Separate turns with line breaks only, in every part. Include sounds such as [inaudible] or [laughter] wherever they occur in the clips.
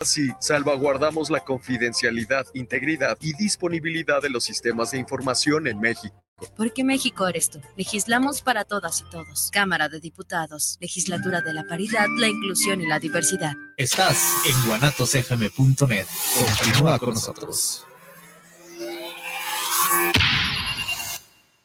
Así, salvaguardamos la confidencialidad, integridad y disponibilidad de los sistemas de información en México.
Porque México eres tú. Legislamos para todas y todos. Cámara de Diputados. Legislatura de la Paridad, la Inclusión y la Diversidad.
Estás en guanatosfm.net. Continúa con nosotros.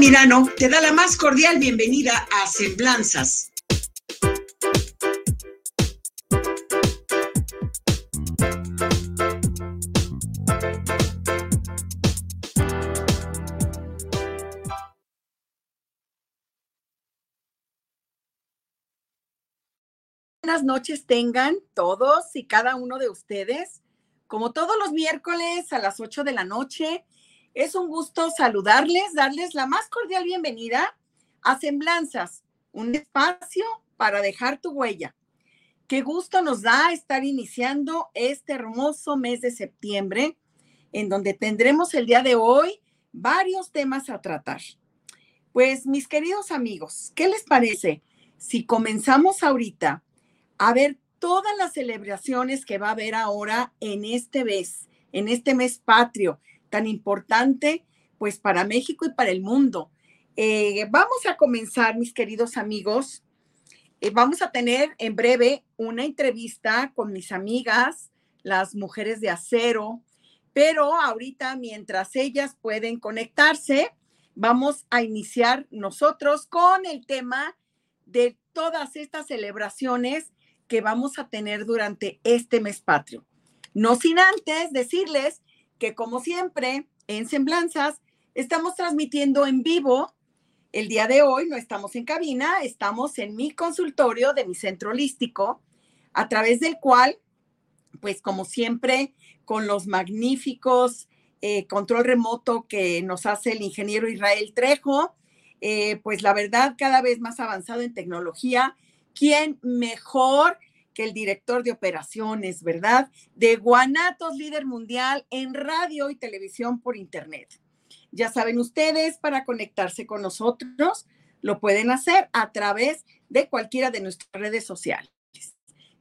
Altamirano te da la más cordial bienvenida a Semblanzas.
Buenas noches tengan todos y cada uno de ustedes. Como todos los miércoles a las 8 de la noche, es un gusto saludarles, darles la más cordial bienvenida a Semblanzas, un espacio para dejar tu huella. Qué gusto nos da estar iniciando este hermoso mes de septiembre, en donde tendremos el día de hoy varios temas a tratar. Pues mis queridos amigos, ¿qué les parece si comenzamos ahorita a ver todas las celebraciones que va a haber ahora en este mes, en este mes patrio, tan importante pues para México y para el mundo. Eh, vamos a comenzar, mis queridos amigos. Eh, vamos a tener en breve una entrevista con mis amigas, las mujeres de acero, pero ahorita mientras ellas pueden conectarse, vamos a iniciar nosotros con el tema de todas estas celebraciones que vamos a tener durante este mes patrio. No sin antes decirles que como siempre en Semblanzas estamos transmitiendo en vivo. El día de hoy no estamos en cabina, estamos en mi consultorio de mi centro holístico, a través del cual, pues como siempre, con los magníficos eh, control remoto que nos hace el ingeniero Israel Trejo, eh, pues la verdad cada vez más avanzado en tecnología, ¿quién mejor el director de operaciones, ¿verdad? De Guanatos, líder mundial en radio y televisión por Internet. Ya saben ustedes, para conectarse con nosotros, lo pueden hacer a través de cualquiera de nuestras redes sociales,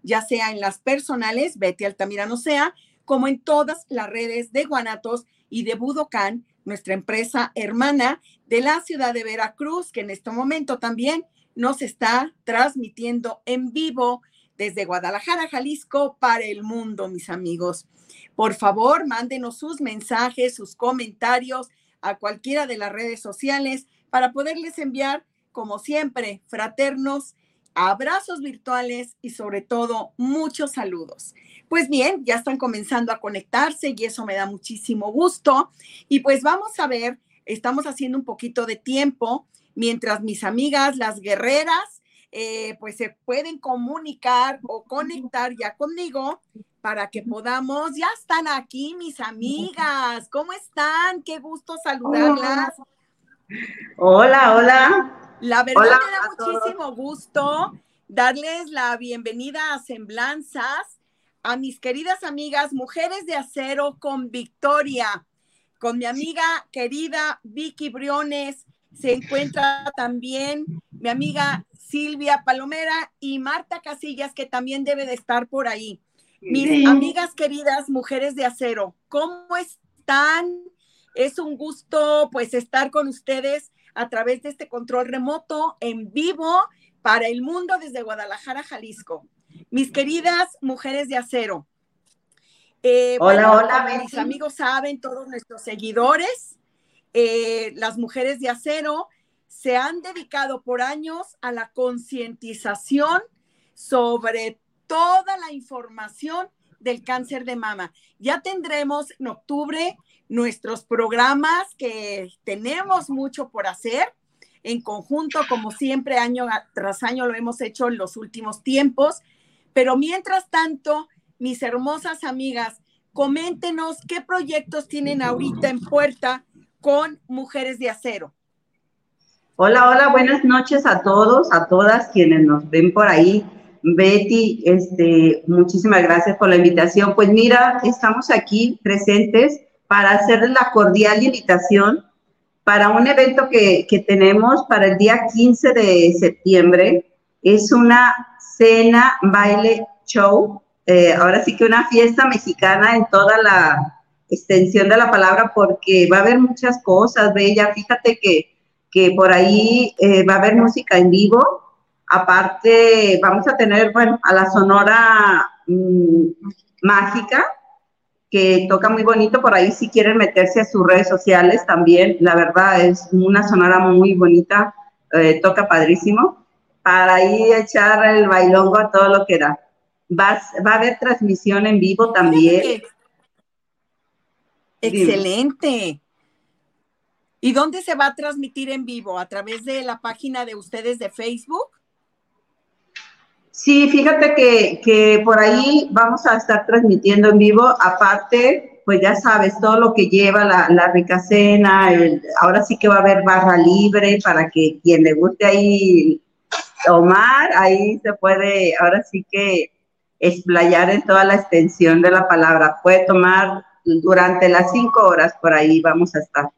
ya sea en las personales, Betty Altamirano sea, como en todas las redes de Guanatos y de Budokan, nuestra empresa hermana de la ciudad de Veracruz, que en este momento también nos está transmitiendo en vivo desde Guadalajara, Jalisco, para el mundo, mis amigos. Por favor, mándenos sus mensajes, sus comentarios a cualquiera de las redes sociales para poderles enviar, como siempre, fraternos, abrazos virtuales y sobre todo muchos saludos. Pues bien, ya están comenzando a conectarse y eso me da muchísimo gusto. Y pues vamos a ver, estamos haciendo un poquito de tiempo mientras mis amigas, las guerreras, eh, pues se pueden comunicar o conectar ya conmigo para que podamos, ya están aquí mis amigas, ¿cómo están? Qué gusto saludarlas.
Hola, hola.
La verdad me da muchísimo gusto darles la bienvenida a Semblanzas a mis queridas amigas Mujeres de Acero con Victoria, con mi amiga querida Vicky Briones, se encuentra también mi amiga Silvia Palomera y Marta Casillas, que también debe de estar por ahí. Mis amigas queridas, mujeres de acero, ¿cómo están? Es un gusto pues estar con ustedes a través de este control remoto en vivo para el mundo desde Guadalajara, Jalisco. Mis queridas mujeres de acero.
Eh, hola, hola.
Mis amigos saben, todos nuestros seguidores, eh, las mujeres de acero se han dedicado por años a la concientización sobre toda la información del cáncer de mama. Ya tendremos en octubre nuestros programas que tenemos mucho por hacer en conjunto, como siempre, año tras año lo hemos hecho en los últimos tiempos. Pero mientras tanto, mis hermosas amigas, coméntenos qué proyectos tienen ahorita en puerta con Mujeres de Acero.
Hola, hola, buenas noches a todos, a todas quienes nos ven por ahí. Betty, este, muchísimas gracias por la invitación. Pues mira, estamos aquí presentes para hacerles la cordial invitación para un evento que, que tenemos para el día 15 de septiembre. Es una cena, baile, show. Eh, ahora sí que una fiesta mexicana en toda la extensión de la palabra porque va a haber muchas cosas, Bella. Fíjate que, que por ahí eh, va a haber música en vivo. Aparte, vamos a tener, bueno, a la Sonora mm, Mágica, que toca muy bonito. Por ahí si quieren meterse a sus redes sociales también. La verdad es una Sonora muy bonita, eh, toca padrísimo. Para ahí echar el bailongo a todo lo que da. Va, va a haber transmisión en vivo también.
Excelente. ¿Y dónde se va a transmitir en vivo? ¿A través de la página de ustedes de Facebook?
Sí, fíjate que, por ahí vamos a estar transmitiendo en vivo. Aparte, pues ya sabes, todo lo que lleva la, la rica cena. ahora sí que va a haber barra libre para que quien le guste ahí tomar, ahí se puede, ahora sí que explayar en toda la extensión de la palabra. Puede tomar durante las cinco horas por ahí vamos a estar.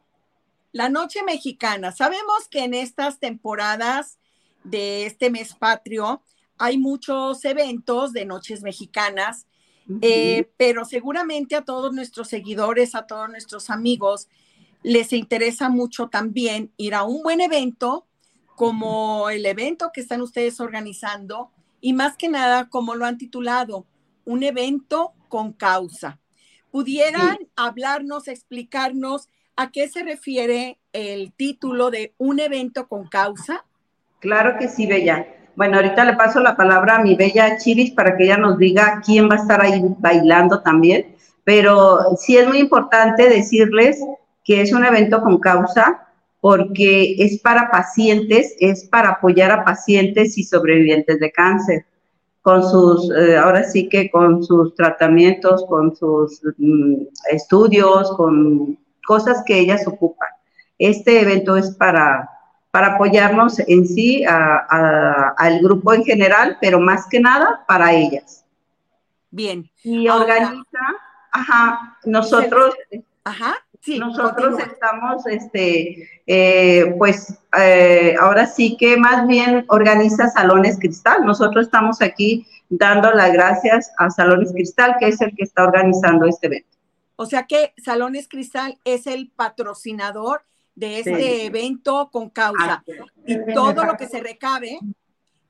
La noche mexicana. Sabemos que en estas temporadas de este mes patrio hay muchos eventos de noches mexicanas, eh, pero seguramente a todos nuestros seguidores, a todos nuestros amigos, les interesa mucho también ir a un buen evento como el evento que están ustedes organizando y más que nada, como lo han titulado, un evento con causa. ¿Pudieran hablarnos, explicarnos a qué se refiere el título de un evento con causa?
Claro que sí, Bella. Bueno, ahorita le paso la palabra a mi Bella Chiris para que ella nos diga quién va a estar ahí bailando también. Pero sí es muy importante decirles que es un evento con causa porque es para pacientes, es para apoyar a pacientes y sobrevivientes de cáncer con sus, eh, ahora sí que con sus tratamientos, con sus mm, estudios, con cosas que ellas ocupan. Este evento es para, para apoyarnos en sí, al grupo en general, pero más que nada para ellas.
Bien.
Y organiza, ajá, nosotros... Ajá. Nosotros estamos, este, eh, pues, eh, ahora sí que más bien organiza Salones Cristal. Nosotros estamos aquí dando las gracias a Salones Cristal, que es el que está organizando este evento.
O sea que Salones Cristal es el patrocinador de este evento con causa. Y todo lo que se recabe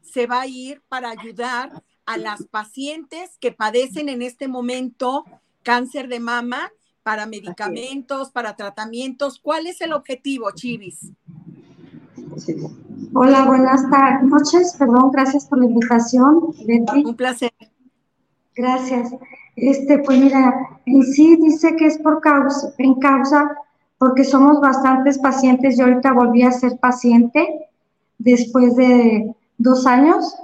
se va a ir para ayudar a las pacientes que padecen en este momento cáncer de mama para medicamentos, para tratamientos. ¿Cuál es el objetivo, Chivis?
Hola, buenas noches. Perdón, gracias por la invitación,
Betty. Un placer.
Gracias. Este, pues mira, en sí dice que es por causa, en causa, porque somos bastantes pacientes. Yo ahorita volví a ser paciente después de dos años.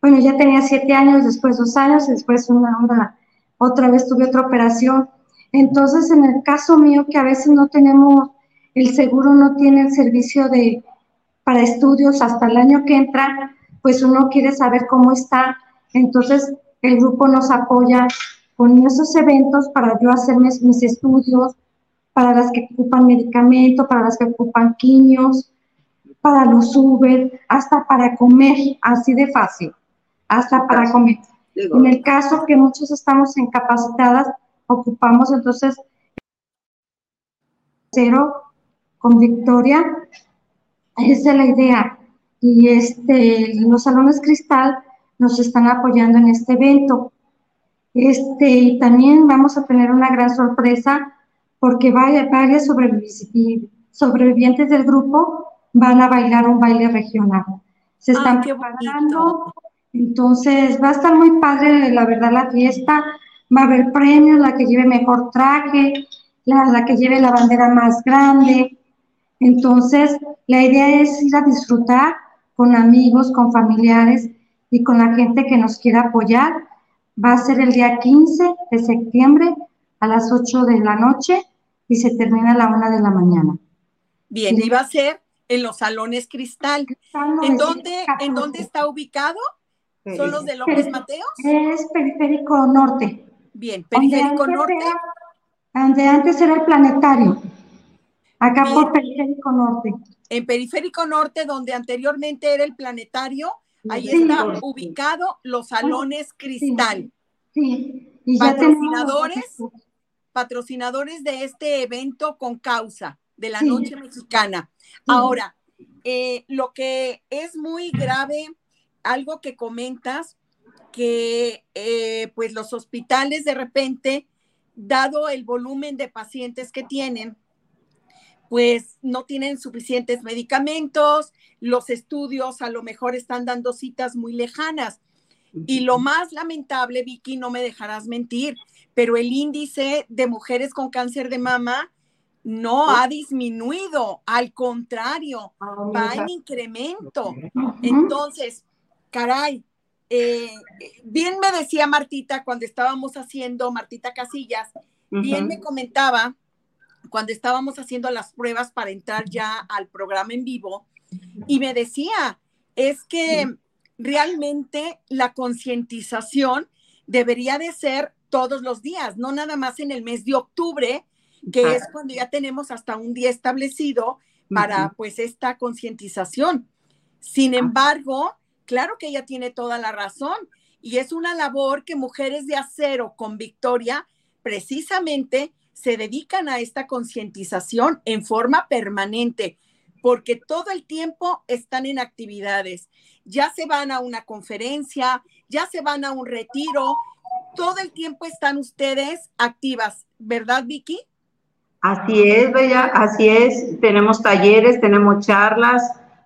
Bueno, ya tenía siete años, después dos años, después una, una otra vez tuve otra operación entonces, en el caso mío, que a veces no tenemos, el seguro no tiene el servicio de para estudios hasta el año que entra, pues uno quiere saber cómo está. Entonces, el grupo nos apoya con esos eventos para yo hacer mis, mis estudios, para las que ocupan medicamento, para las que ocupan quimios, para los Uber, hasta para comer, así de fácil, hasta para comer. En el caso que muchos estamos incapacitadas, ocupamos entonces cero con Victoria. Esa es la idea. Y este, los salones cristal nos están apoyando en este evento. Este, y también vamos a tener una gran sorpresa porque varias sobrevivientes del grupo van a bailar un baile regional. Se están preparando. Entonces va a estar muy padre, la verdad, la fiesta va a haber premios, la que lleve mejor traje, la, que lleve la bandera más grande. Entonces, la idea es ir a disfrutar con amigos, con familiares y con la gente que nos quiera apoyar va a ser el día 15 de septiembre a las 8 de la noche y se termina a la 1 de la mañana.
Bien, y va a ser en los salones Cristal. ¿En dónde, ¿En dónde está ubicado? ¿Son los de López Mateos?
Es Periférico Norte.
Bien, Periférico Norte.
donde antes era el planetario. Acá por Periférico Norte.
En Periférico Norte, donde anteriormente era el planetario, ahí está ubicado los salones Cristal.
Sí.
Y patrocinadores, patrocinadores de este evento con causa de la noche mexicana. Ahora, eh, lo que es muy grave, algo que comentas, que eh, pues los hospitales de repente, dado el volumen de pacientes que tienen, pues no tienen suficientes medicamentos, los estudios a lo mejor están dando citas muy lejanas. Y lo más lamentable, Vicky, no me dejarás mentir, pero el índice de mujeres con cáncer de mama no ha disminuido, al contrario, va en incremento. Entonces, caray, eh, bien me decía Martita cuando estábamos haciendo, Martita Casillas, bien me comentaba cuando estábamos haciendo las pruebas para entrar ya al programa en vivo y me decía, es que realmente la concientización debería de ser todos los días, no nada más en el mes de octubre, que es cuando ya tenemos hasta un día establecido para pues esta concientización. Sin embargo, claro que ella tiene toda la razón y es una labor que mujeres de acero con Victoria precisamente se dedican a esta concientización en forma permanente, porque todo el tiempo están en actividades. Ya se van a una conferencia, ya se van a un retiro, todo el tiempo están ustedes activas, ¿verdad, Vicky?
Así es, Bella, así es. Tenemos talleres, tenemos charlas,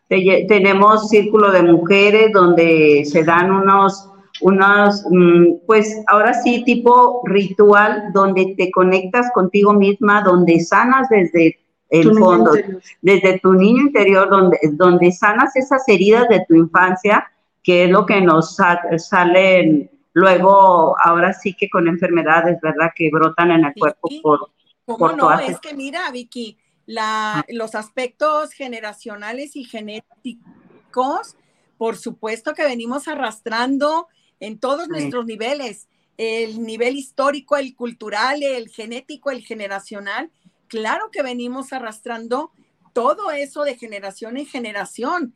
tenemos círculo de mujeres donde se dan unos unos, mm, pues ahora sí, tipo ritual, donde te conectas contigo misma, donde sanas desde el fondo, desde tu niño interior, donde, donde sanas esas heridas de tu infancia, que es lo que nos salen luego, ahora sí que con enfermedades, ¿verdad? Que brotan en el cuerpo por...
¿Cómo no? Es que mira, Vicky, la, los aspectos generacionales y genéticos, por supuesto que venimos arrastrando en todos nuestros niveles, el nivel histórico, el cultural, el genético, el generacional. Claro que venimos arrastrando todo eso de generación en generación.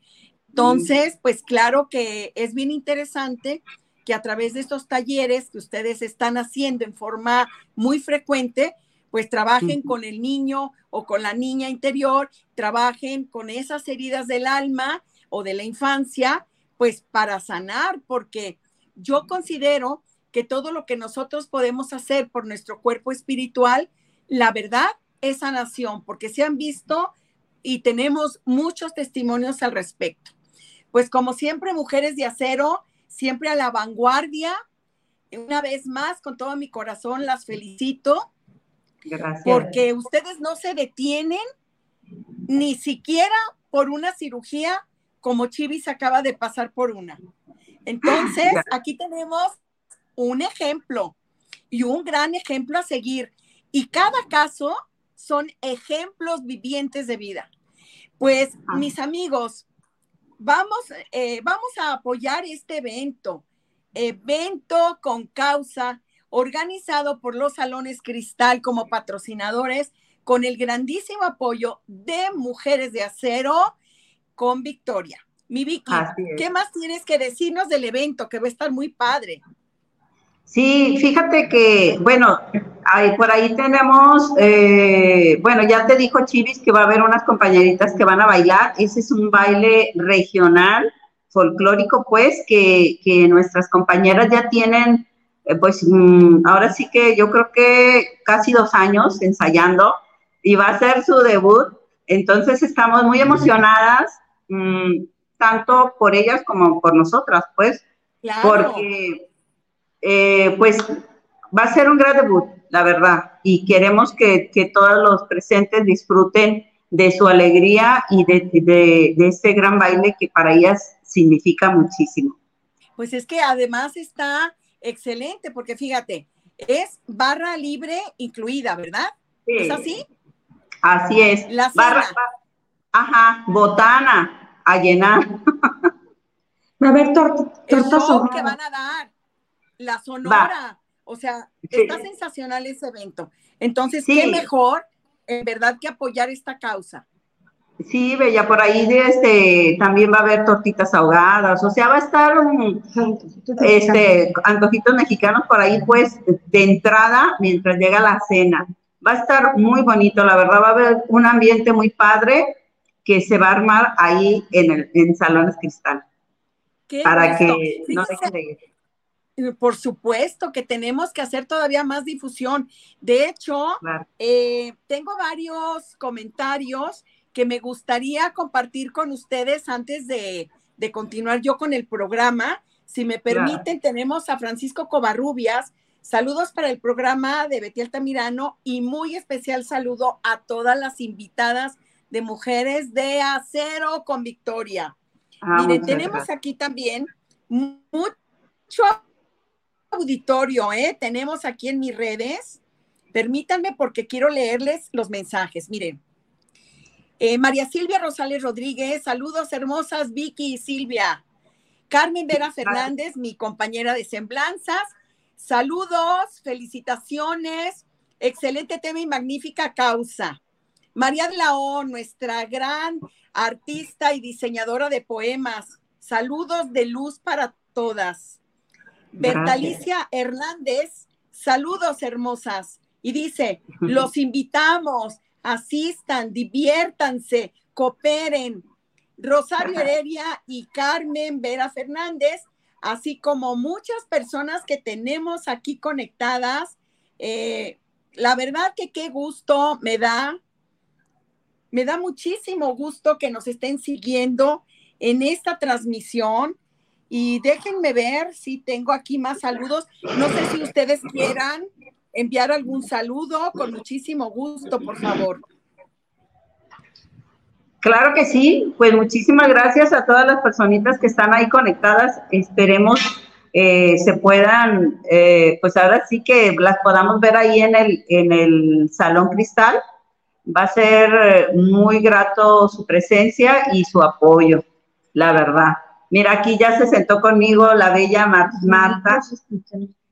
Entonces, pues claro que es bien interesante que a través de estos talleres que ustedes están haciendo en forma muy frecuente, pues trabajen con el niño o con la niña interior, trabajen con esas heridas del alma o de la infancia, pues para sanar, porque yo considero que todo lo que nosotros podemos hacer por nuestro cuerpo espiritual, la verdad es sanación, porque se han visto y tenemos muchos testimonios al respecto. Pues como siempre, mujeres de acero, siempre a la vanguardia. Una vez más, con todo mi corazón, las felicito. Gracias. Porque ustedes no se detienen ni siquiera por una cirugía como Chivis acaba de pasar por una. Entonces, aquí tenemos un ejemplo y un gran ejemplo a seguir. Y cada caso son ejemplos vivientes de vida. Pues, ah. mis amigos, vamos, eh, vamos a apoyar este evento, evento con causa, organizado por los Salones Cristal como patrocinadores, con el grandísimo apoyo de Mujeres de Acero con Victoria. Mi Vicky, ¿qué más tienes que decirnos del evento que va a estar muy padre?
Sí, fíjate que, bueno, ahí, por ahí tenemos, eh, bueno, ya te dijo Chivis que va a haber unas compañeritas que van a bailar. Ese es un baile regional, folclórico, pues, que, nuestras compañeras ya tienen, eh, pues, mm, ahora sí que yo creo que casi dos años ensayando y va a ser su debut. Entonces estamos muy emocionadas. Mm, tanto por ellas como por nosotras, pues, porque eh, pues va a ser un gran debut, la verdad, y queremos que, todos los presentes disfruten de su alegría y de, de, de este gran baile que para ellas significa muchísimo.
Pues es que además está Excelente, porque fíjate, es barra libre incluida, ¿verdad?
Sí.
¿Es así?
Así es.
La
Barra- ajá, botana a llenar.
Va [laughs] a haber tortas
que van a dar, la sonora. O sea,
Sí.
está sensacional ese evento. Entonces,
Sí.
qué mejor, en verdad, que apoyar esta causa.
Sí, Bella, por ahí de este, también va a haber tortitas ahogadas, o sea, va a estar un, este, antojitos mexicanos por ahí, pues, de entrada, mientras llega la cena. Va a estar muy bonito, la verdad, va a haber un ambiente muy padre que se va a armar ahí en el en Salones Cristal,
Qué
para
gusto.
que no dejen de ir.
Eh, Por supuesto que tenemos que hacer todavía más difusión. De hecho,
Claro.
eh, tengo varios comentarios que me gustaría compartir con ustedes antes de, de continuar yo con el programa. Si me
Claro.
permiten, tenemos a Francisco Covarrubias. Saludos para el programa de Betty Altamirano y muy especial saludo a todas las invitadas de Mujeres de Acero con Victoria.
Ah,
Miren, tenemos
gracias.
aquí también mu- mucho auditorio, ¿eh? Tenemos aquí en mis redes. Permítanme porque quiero leerles los mensajes. Miren. Eh, María Silvia Rosales Rodríguez, saludos hermosas Vicky y Silvia. Carmen Vera Fernández, mi compañera de semblanzas, saludos, felicitaciones, excelente tema y magnífica causa. María de la O, nuestra gran artista y diseñadora de poemas, saludos de luz para todas. Bertalicia Hernández, saludos hermosas. Y dice, [laughs] los invitamos, asistan, diviértanse, cooperen. Rosario Heredia y Carmen Vera Fernández, así como muchas personas que tenemos aquí conectadas. Eh, la verdad que qué gusto me da, me da muchísimo gusto que nos estén siguiendo en esta transmisión. Y déjenme ver si tengo aquí más saludos. No sé si ustedes quieran enviar algún saludo, con muchísimo gusto, por favor.
Claro que sí, pues muchísimas gracias a todas las personitas que están ahí conectadas. Esperemos eh, se puedan, eh, pues ahora sí que las podamos ver ahí en el, en el Salón Cristal. Va a ser eh, muy grato su presencia y su apoyo, la verdad. Mira, aquí ya se sentó conmigo la bella Mar- Marta.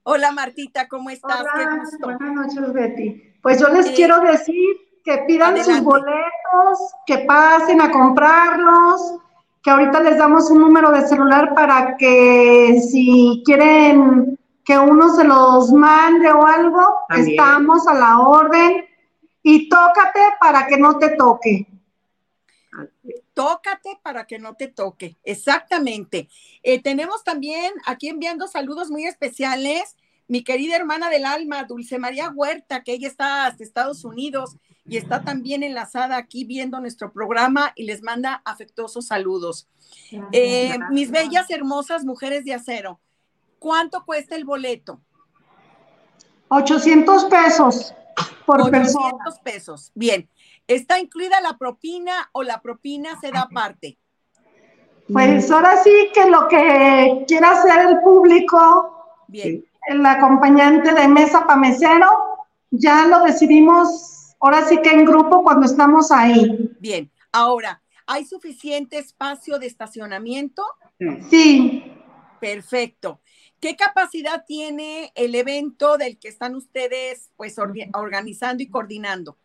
Hola Martita, ¿cómo estás? Qué
Hola,
gusto.
buenas noches, Betty. Pues yo les
Eh,
quiero decir que pidan sus boletos, que pasen a comprarlos, que ahorita les damos un número de celular para que si quieren que uno se los mande o algo,
También.
estamos a la orden. Y tócate para que no te toque.
Tócate para que no te toque. Exactamente. Eh, tenemos también aquí enviando saludos muy especiales. Mi querida hermana del alma, Dulce María Huerta, que ella está hasta Estados Unidos y está también enlazada aquí viendo nuestro programa y les manda afectuosos saludos. Eh, mis bellas, hermosas mujeres de acero, ¿cuánto cuesta el boleto?
800 pesos por persona.
800 pesos. Bien. ¿Está incluida la propina o la propina se da aparte?
Pues ahora sí que lo que quiera hacer el público
Bien.
el acompañante de mesa para mesero, ya lo decidimos ahora sí que en grupo cuando estamos ahí.
Bien, ahora, ¿hay suficiente espacio de estacionamiento?
Sí,
Perfecto. ¿Qué capacidad tiene el evento del que están ustedes pues orga- organizando y coordinando?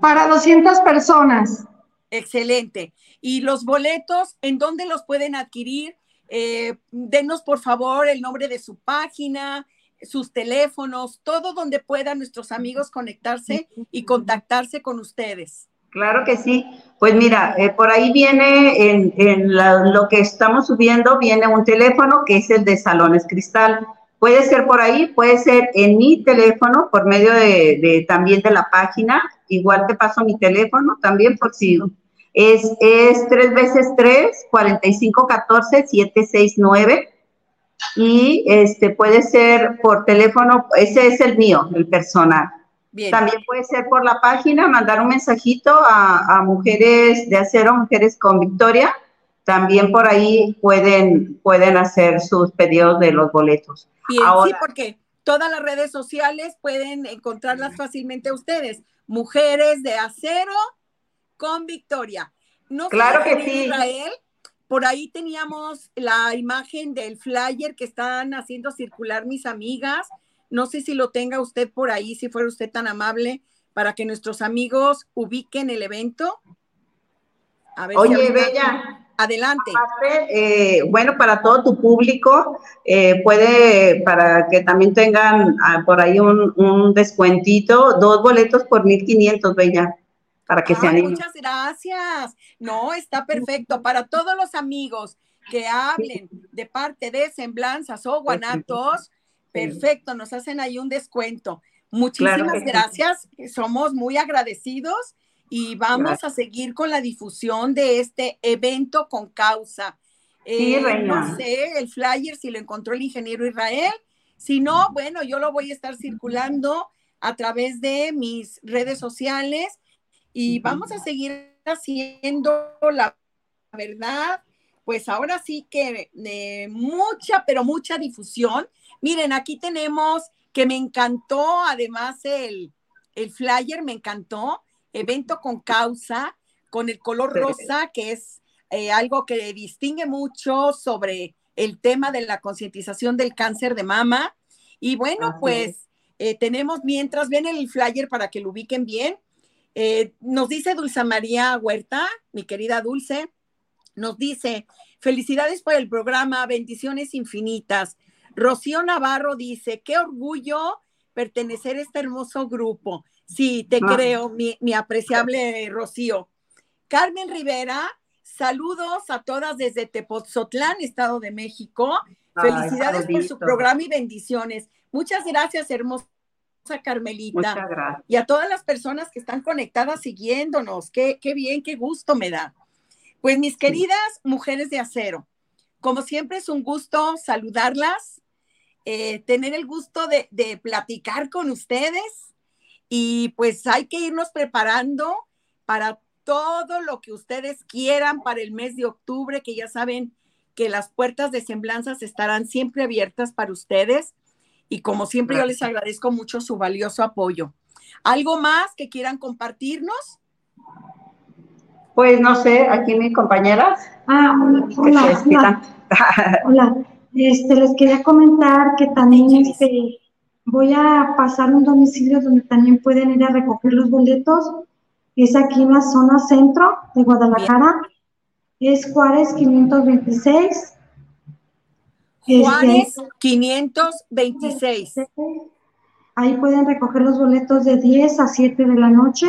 Para 200 personas.
Excelente. ¿Y los boletos, en dónde los pueden adquirir? Eh, denos por favor el nombre de su página, sus teléfonos, todo donde puedan nuestros amigos conectarse y contactarse con ustedes.
Claro que sí. Pues mira, eh, por ahí viene en, en la- lo que estamos subiendo, viene un teléfono que es el de Salones Cristal. Puede ser por ahí, puede ser en mi teléfono, por medio de, de también de la página. Igual te paso mi teléfono también por si es, es tres veces tres, 45 14 769. Y este puede ser por teléfono, ese es el mío, el personal.
Bien.
También puede ser por la página, mandar un mensajito a, a Mujeres de Acero, Mujeres con Victoria. También por ahí pueden, pueden hacer sus pedidos de los boletos.
Bien, sí, porque todas las redes sociales pueden encontrarlas fácilmente ustedes. Mujeres de acero con Victoria.
No claro que sí.
Israel, por ahí teníamos la imagen del flyer que están haciendo circular mis amigas. No sé si lo tenga usted por ahí, si fuera usted tan amable, para que nuestros amigos ubiquen el evento.
Oye, Bella.
Adelante.
Eh, bueno, para todo tu público, eh, puede, para que también tengan ah, por ahí un, un, descuentito, dos boletos por 1500, Bella para que se
Muchas gracias. No, está perfecto. Para todos los amigos que hablen de parte de Semblanzas o Guanatos, perfecto, nos hacen ahí un descuento. Muchísimas gracias, somos muy agradecidos y vamos a seguir con la difusión de este evento con causa. Eh, no sé, el flyer si lo encontró el ingeniero Israel. Si no, bueno, yo lo voy a estar circulando a través de mis redes sociales y vamos a seguir haciendo la verdad, pues ahora sí que eh, mucha, pero mucha difusión. Miren, aquí tenemos que me encantó, además el, el flyer me encantó, evento con causa, con el color rosa, que es eh, algo que distingue mucho sobre el tema de la concientización del cáncer de mama. Y bueno, pues eh, tenemos, mientras ven el flyer para que lo ubiquen bien, eh, nos dice Dulce María Huerta, mi querida Dulce, nos dice, felicidades por el programa, bendiciones infinitas. Rocío Navarro dice, qué orgullo pertenecer a este hermoso grupo. Sí, te creo, mi, apreciable Rocío. Carmen Rivera, saludos a todas desde Tepoztlán, Estado de México. Felicidades por su programa y bendiciones. Muchas gracias, hermoso Carmelita. Y a todas las personas que están conectadas siguiéndonos. Qué, qué bien, qué gusto me da. Pues mis queridas mujeres de acero, como siempre es un gusto saludarlas, eh, tener el gusto de, de platicar con ustedes y pues hay que irnos preparando para todo lo que ustedes quieran para el mes de octubre, que ya saben que las puertas de semblanzas estarán siempre abiertas para ustedes y como siempre yo les agradezco mucho su valioso apoyo. ¿Algo más que quieran compartirnos?
Pues no sé, aquí mi compañera.
Ah, hola, [laughs] hola. Este, les quería comentar que también este, voy a pasar un domicilio donde también pueden ir a recoger los boletos. Es aquí en la zona centro de Guadalajara. Es Juárez 526
Juárez 526.
Ahí pueden recoger los boletos de 10 a 7 de la noche.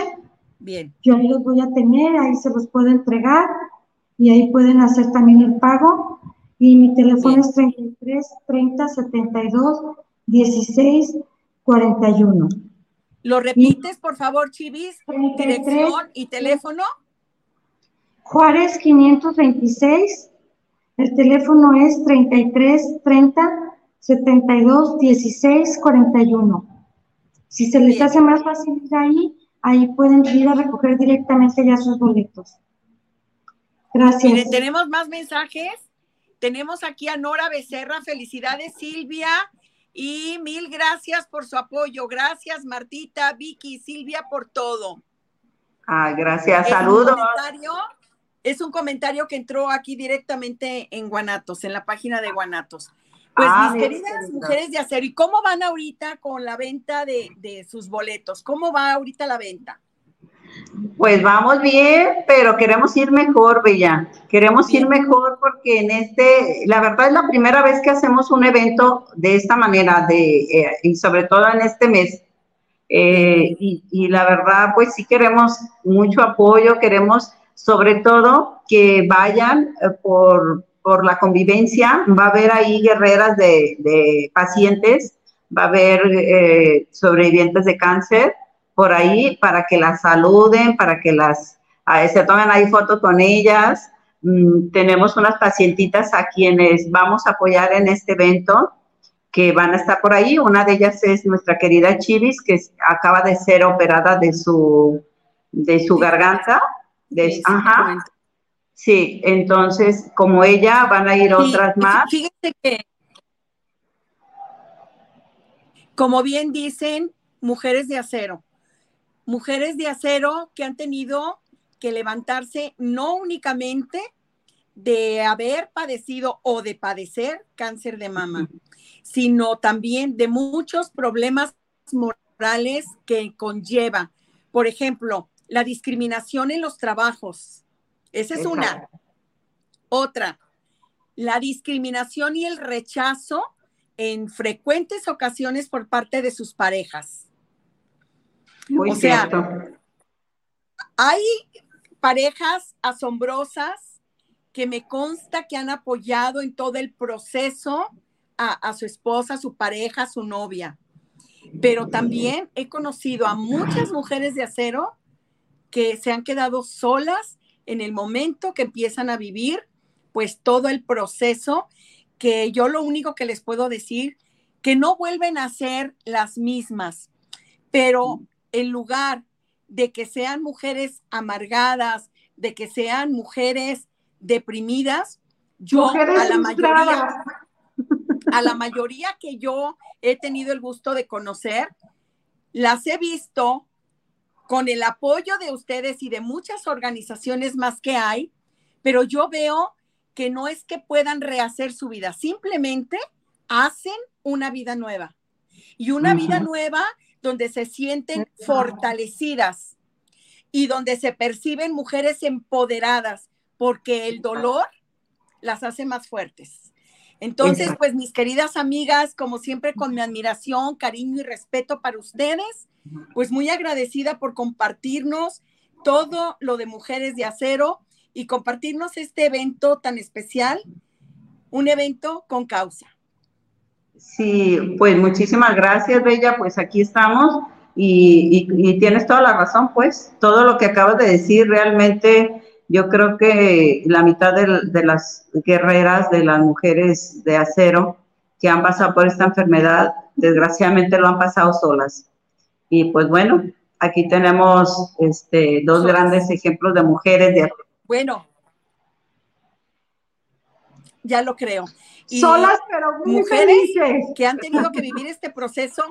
Bien.
Yo ahí los voy a tener, ahí se los puedo entregar y ahí pueden hacer también el pago. Y mi teléfono es 33 30 72 16 41.
¿Lo repites, por favor, Chivis? Dirección y teléfono.
Juárez 526 el teléfono es 33 30 72 16 41. Si se les hace más fácil ir ahí, ahí pueden ir a recoger directamente ya sus boletos. Gracias.
tenemos más mensajes. Tenemos aquí a Nora Becerra. Felicidades, Silvia. Y mil gracias por su apoyo. Gracias, Martita, Vicky, Silvia, por todo.
Ah, gracias. Saludos
es un comentario que entró aquí directamente en Guanatos, en la página de Guanatos. Pues
ah,
mis queridas mujeres de acero, ¿y cómo van ahorita con la venta de, sus boletos? ¿Cómo va ahorita la venta?
Pues vamos bien, pero queremos ir mejor, Bella. Queremos ir mejor porque en este, la verdad es la primera vez que hacemos un evento de esta manera, de, eh, y sobre todo en este mes. Eh, y, y, la verdad, pues sí queremos mucho apoyo, queremos sobre todo que vayan eh, por, la convivencia, va a haber ahí guerreras de, pacientes, va a haber eh, sobrevivientes de cáncer por ahí para que las saluden, para que las se tomen ahí fotos con ellas. Mm, tenemos unas pacientitas a quienes vamos a apoyar en este evento que van a estar por ahí. Una de ellas es nuestra querida Chivis, que acaba de ser operada de su, de su garganta sí, ajá. Sí, entonces, como ella, van a ir otras más.
Fíjate que como bien dicen, mujeres de acero. Mujeres de acero que han tenido que levantarse no únicamente de haber padecido o de padecer cáncer de mama, sino también de muchos problemas morales que conlleva. Por ejemplo, la discriminación en los trabajos. Esa es una. Otra, la discriminación y el rechazo en frecuentes ocasiones por parte de sus parejas.
Muy
o sea, hay parejas asombrosas que me consta que han apoyado en todo el proceso a, a su esposa, a su pareja, a su novia. Pero también he conocido a muchas mujeres de acero que se han quedado solas en el momento que empiezan a vivir pues todo el proceso que yo lo único que les puedo decir que no vuelven a ser las mismas, pero en lugar de que sean mujeres amargadas, de que sean mujeres deprimidas, yo
Mujeres
a la mayoría
frustradas.
a la mayoría que yo he tenido el gusto de conocer, las he visto con el apoyo de ustedes y de muchas organizaciones más que hay, pero yo veo que no es que puedan rehacer su vida, simplemente hacen una vida nueva. Y una vida nueva donde se sienten fortalecidas y donde se perciben mujeres empoderadas, porque el dolor las hace más fuertes. Entonces, pues mis queridas amigas, como siempre con mi admiración, cariño y respeto para ustedes, pues muy agradecida por compartirnos todo lo de Mujeres de Acero y compartirnos este evento tan especial, un evento con causa.
Sí, pues muchísimas gracias, Bella. Pues aquí estamos y, y- y tienes toda la razón, pues todo lo que acabas de decir realmente yo creo que la mitad de, las guerreras, de las mujeres de acero que han pasado por esta enfermedad, desgraciadamente lo han pasado solas. Y pues bueno, aquí tenemos este, dos grandes ejemplos de mujeres de acero.
Bueno, ya lo creo. Y
Solas, pero muy
mujeres
felices.
que han tenido que vivir este proceso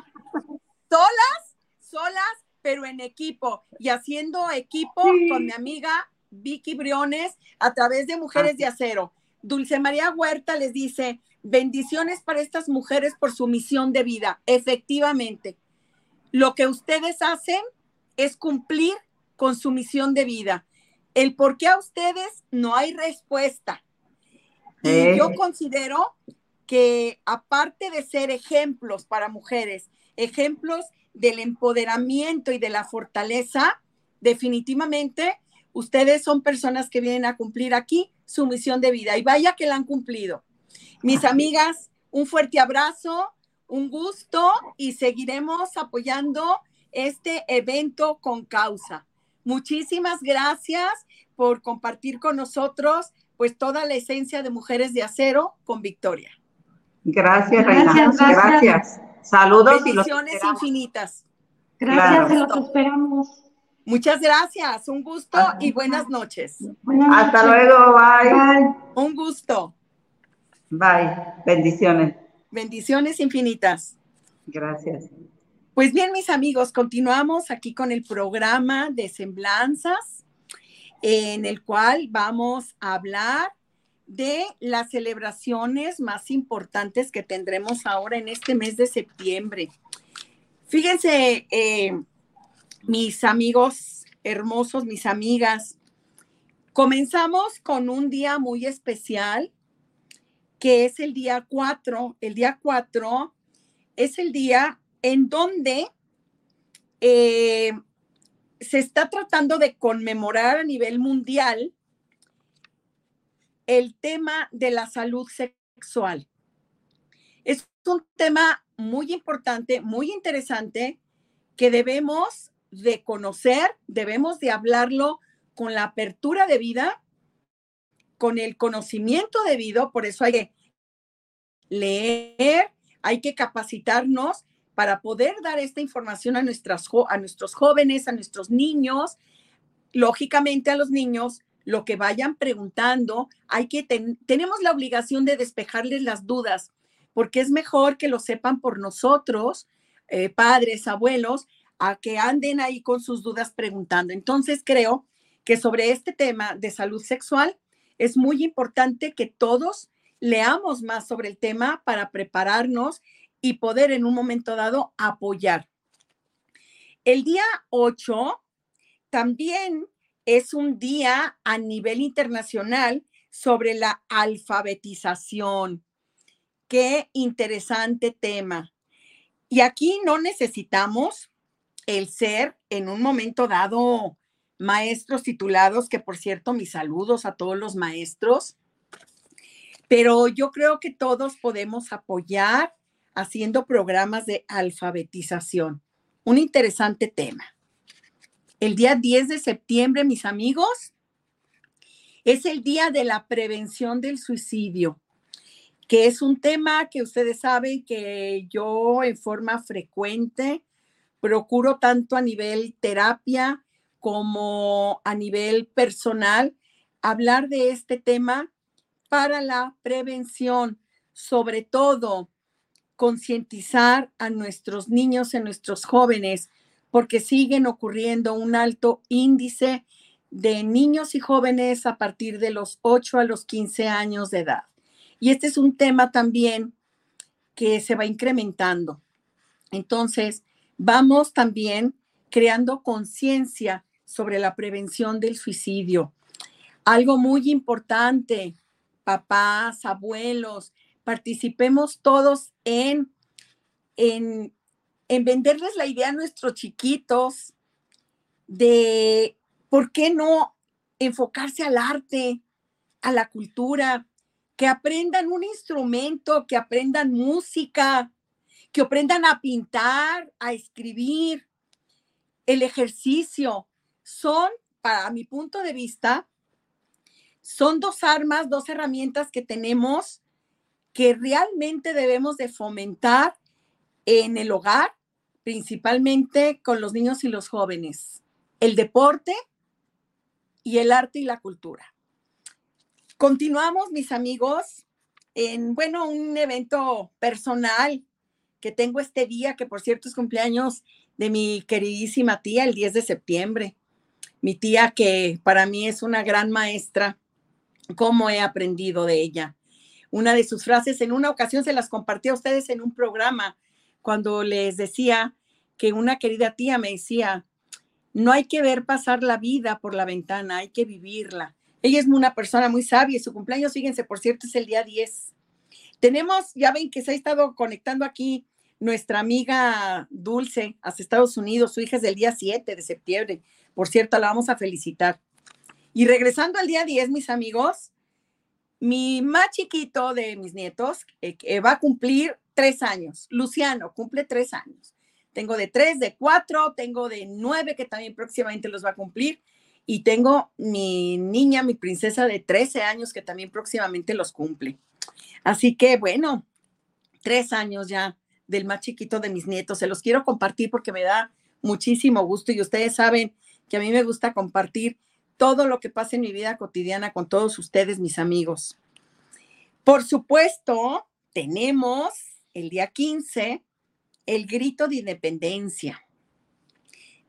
solas, solas, pero en equipo y haciendo equipo
Sí.
con mi amiga Vicky Briones a través de Mujeres de Acero. Dulce María Huerta les dice, bendiciones para estas mujeres por su misión de vida. Efectivamente, lo que ustedes hacen es cumplir con su misión de vida. El por qué a ustedes no hay respuesta. Y
Eh.
yo considero que aparte de ser ejemplos para mujeres, ejemplos del empoderamiento y de la fortaleza, definitivamente ustedes son personas que vienen a cumplir aquí su misión de vida y vaya que la han cumplido. Mis amigas, un fuerte abrazo, un gusto y seguiremos apoyando este evento con causa. Muchísimas gracias por compartir con nosotros pues toda la esencia de Mujeres de Acero con Victoria.
Gracias, Reina.
Gracias, gracias.
Gracias. Saludos y los
Bendiciones infinitas.
Gracias,
Claro.
se los esperamos.
Muchas gracias, un gusto y buenas noches.
Buenas
Hasta
noches.
luego, bye.
Bye.
Un gusto.
Bye. Bendiciones.
Bendiciones infinitas.
Gracias.
Pues bien, mis amigos, continuamos aquí con el programa de semblanzas, en el cual vamos a hablar de las celebraciones más importantes que tendremos ahora en este mes de septiembre. Fíjense, eh, mis amigos hermosos, mis amigas, comenzamos con un día muy especial, que es el día 4. El día 4 es el día en donde eh, se está tratando de conmemorar a nivel mundial el tema de la salud sexual. Es un tema muy importante, muy interesante, que debemos de conocer, debemos de hablarlo con la apertura de vida, con el conocimiento debido, por eso hay que leer, hay que capacitarnos para poder dar esta información a, a nuestros jóvenes, a nuestros niños, lógicamente a los niños, lo que vayan preguntando, hay que ten- tenemos la obligación de despejarles las dudas, porque es mejor que lo sepan por nosotros eh, padres, abuelos, a que anden ahí con sus dudas preguntando. Entonces creo que sobre este tema de salud sexual es muy importante que todos leamos más sobre el tema para prepararnos y poder en un momento dado apoyar. El día 8 también es un día a nivel internacional sobre la alfabetización. Qué interesante tema. Y aquí no necesitamos el ser en un momento dado maestros titulados, que por cierto, mis saludos a todos los maestros, pero yo creo que todos podemos apoyar haciendo programas de alfabetización. Un interesante tema. El día 10 de septiembre, mis amigos, es el día de la prevención del suicidio que es un tema que ustedes saben que yo en forma frecuente procuro tanto a nivel terapia como a nivel personal hablar de este tema para la prevención, sobre todo concientizar a nuestros niños y nuestros jóvenes, porque siguen ocurriendo un alto índice de niños y jóvenes a partir de los 8 a los 15 años de edad. Y este es un tema también que se va incrementando. Entonces, vamos también creando conciencia sobre la prevención del suicidio. Algo muy importante, papás, abuelos, participemos todos en, en, en venderles la idea a nuestros chiquitos de por qué no enfocarse al arte, a la cultura, que aprendan un instrumento, que aprendan música, que aprendan a pintar, a escribir. El ejercicio son, para mi punto de vista, son dos armas, dos herramientas que tenemos que realmente debemos de fomentar en el hogar, principalmente con los niños y los jóvenes. El deporte y el arte y la cultura. Continuamos, mis amigos, en, bueno, un evento personal que tengo este día, que por cierto es cumpleaños de mi queridísima tía, el 10 de septiembre. Mi tía que para mí es una gran maestra, cómo he aprendido de ella. Una de sus frases, en una ocasión se las compartí a ustedes en un programa, cuando les decía que una querida tía me decía, no hay que ver pasar la vida por la ventana, hay que vivirla. Ella es una persona muy sabia y su cumpleaños, fíjense, por cierto, es el día 10. Tenemos, ya ven que se ha estado conectando aquí nuestra amiga Dulce hasta Estados Unidos, su hija es del día 7 de septiembre. Por cierto, la vamos a felicitar. Y regresando al día 10, mis amigos, mi más chiquito de mis nietos eh, va a cumplir tres años. Luciano cumple tres años. Tengo de tres, de cuatro, tengo de nueve que también próximamente los va a cumplir y tengo mi niña, mi princesa de 13 años que también próximamente los cumple. Así que bueno, tres años ya del más chiquito de mis nietos. Se los quiero compartir porque me da muchísimo gusto y ustedes saben que a mí me gusta compartir todo lo que pasa en mi vida cotidiana con todos ustedes, mis amigos. Por supuesto, tenemos el día 15 el grito de independencia.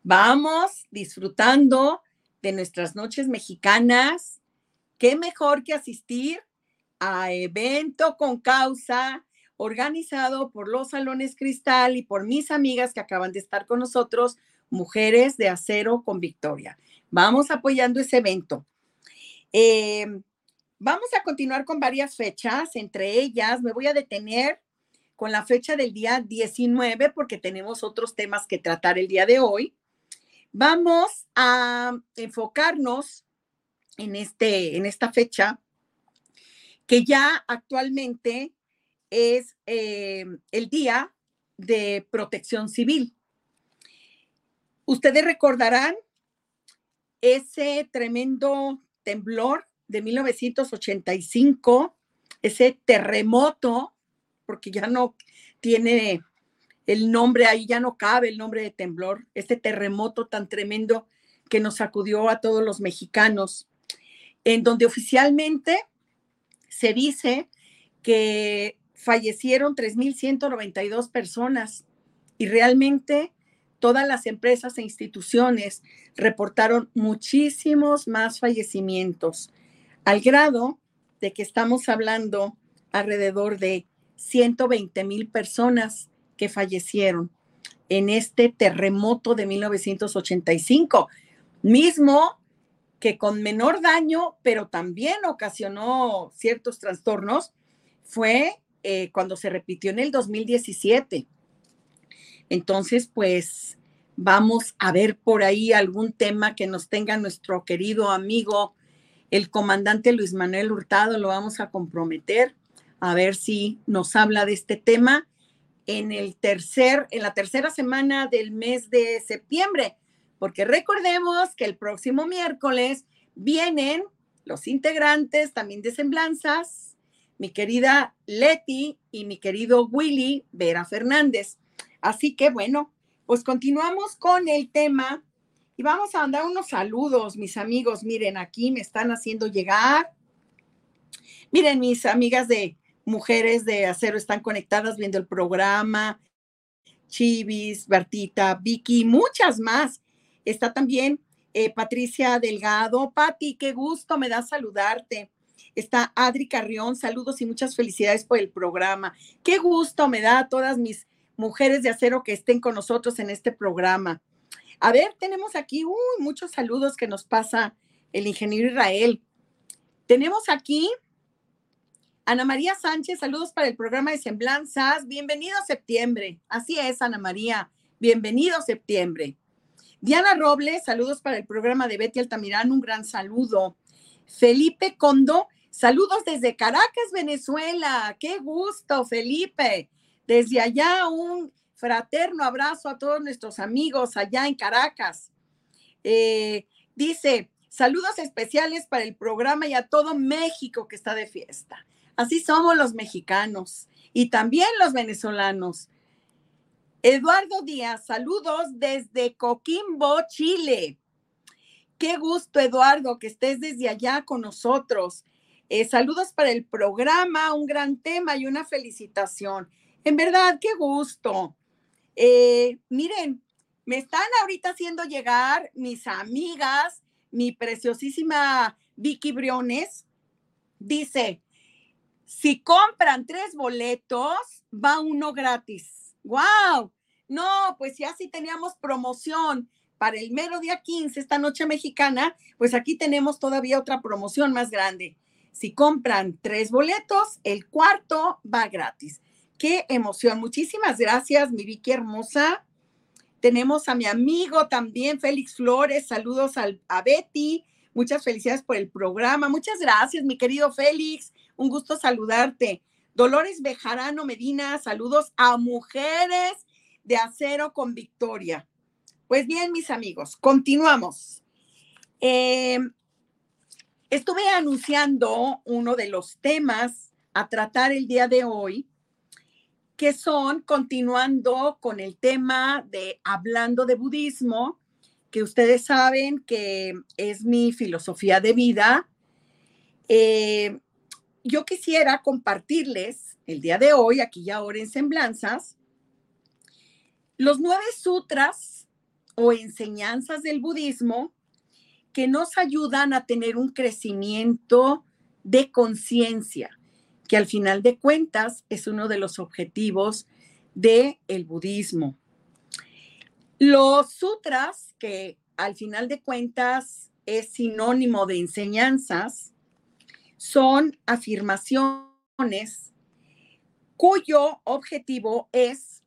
Vamos disfrutando de nuestras noches mexicanas, qué mejor que asistir a evento con causa organizado por los Salones Cristal y por mis amigas que acaban de estar con nosotros, Mujeres de Acero con Victoria. Vamos apoyando ese evento. Eh, vamos a continuar con varias fechas, entre ellas me voy a detener con la fecha del día 19 porque tenemos otros temas que tratar el día de hoy. Vamos a enfocarnos en, este, en esta fecha, que ya actualmente es eh, el Día de Protección Civil. Ustedes recordarán ese tremendo temblor de 1985, ese terremoto, porque ya no tiene el nombre, ahí ya no cabe el nombre de temblor, este terremoto tan tremendo que nos sacudió a todos los mexicanos, en donde oficialmente se dice que fallecieron 3.192 personas y realmente todas las empresas e instituciones reportaron muchísimos más fallecimientos, al grado de que estamos hablando alrededor de 120 mil personas que fallecieron en este terremoto de 1985, mismo que con menor daño, pero también ocasionó ciertos trastornos, fue eh, cuando se repitió en el 2017. Entonces, pues vamos a ver por ahí algún tema que nos tenga nuestro querido amigo, el comandante Luis Manuel Hurtado, lo vamos a comprometer a ver si nos habla de este tema en el tercer, en la tercera semana del mes de septiembre, porque recordemos que el próximo miércoles vienen los integrantes también de Semblanzas, mi querida Leti y mi querido Willy Vera Fernández. Así que bueno, pues continuamos con el tema y vamos a mandar unos saludos, mis amigos. Miren, aquí me están haciendo llegar. Miren, mis amigas de Mujeres de Acero están conectadas viendo el programa. Chivis, Bertita, Vicky, muchas más. Está también eh, Patricia Delgado. Pati, qué gusto me da saludarte. Está Adri Carrión, saludos y muchas felicidades por el programa. Qué gusto me da a todas mis mujeres de acero que estén con nosotros en este programa. A ver, tenemos aquí muchos saludos que nos pasa el ingeniero Israel. Tenemos aquí Ana María Sánchez, saludos para el programa de Semblanzas. Bienvenido a septiembre. Así es, Ana María. Bienvenido a septiembre. Diana Robles, saludos para el programa de Betty Altamirán. Un gran saludo. Felipe Condo, saludos desde Caracas, Venezuela. Qué gusto, Felipe. Desde allá un fraterno abrazo a todos nuestros amigos allá en Caracas. Eh, dice, saludos especiales para el programa y a todo México que está de fiesta. Así somos los mexicanos y también los venezolanos. Eduardo Díaz, saludos desde Coquimbo, Chile. Qué gusto, Eduardo, que estés desde allá con nosotros. Eh, saludos para el programa, un gran tema y una felicitación. En verdad, qué gusto. Eh, miren, me están ahorita haciendo llegar mis amigas, mi preciosísima Vicky Briones. Dice, si compran tres boletos, va uno gratis. ¡Wow! No, pues ya si teníamos promoción para el mero día 15, esta noche mexicana, pues aquí tenemos todavía otra promoción más grande. Si compran tres boletos, el cuarto va gratis. Qué emoción. Muchísimas gracias, mi Vicky hermosa. Tenemos a mi amigo también, Félix Flores. Saludos a Betty. Muchas felicidades por el programa. Muchas gracias, mi querido Félix. Un gusto saludarte. Dolores Bejarano Medina, saludos a mujeres de acero con victoria. Pues bien, mis amigos, continuamos. Em, estuve anunciando uno de los temas a tratar el día de hoy que son continuando con el tema de hablando de budismo, que ustedes saben que es mi filosofía de vida. Eh, yo quisiera compartirles el día de hoy, aquí y ahora en Semblanzas, los nueve sutras o enseñanzas del budismo que nos ayudan a tener un crecimiento de conciencia que al final de cuentas es uno de los objetivos del el budismo. Los sutras, que al final de cuentas es sinónimo de enseñanzas, son afirmaciones cuyo objetivo es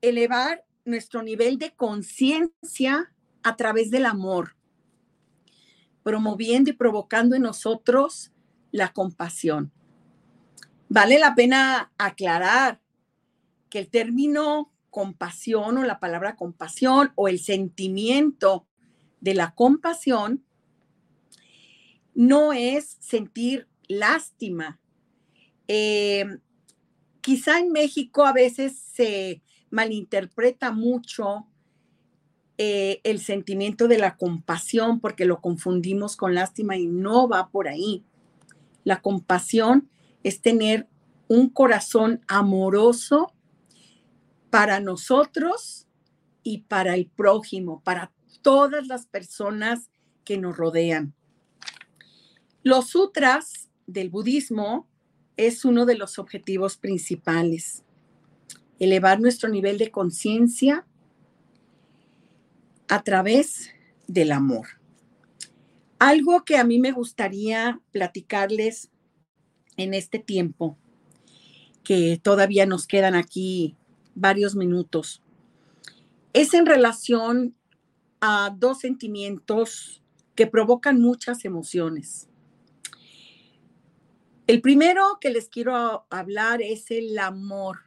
elevar nuestro nivel de conciencia a través del amor, promoviendo y provocando en nosotros la compasión. Vale la pena aclarar que el término compasión o la palabra compasión o el sentimiento de la compasión no es sentir lástima. Eh, quizá en México a veces se malinterpreta mucho eh, el sentimiento de la compasión porque lo confundimos con lástima y no va por ahí. La compasión es tener un corazón amoroso para nosotros y para el prójimo, para todas las personas que nos rodean. Los sutras del budismo es uno de los objetivos principales. Elevar nuestro nivel de conciencia a través del amor. Algo que a mí me gustaría platicarles en este tiempo, que todavía nos quedan aquí varios minutos, es en relación a dos sentimientos que provocan muchas emociones. El primero que les quiero hablar es el amor.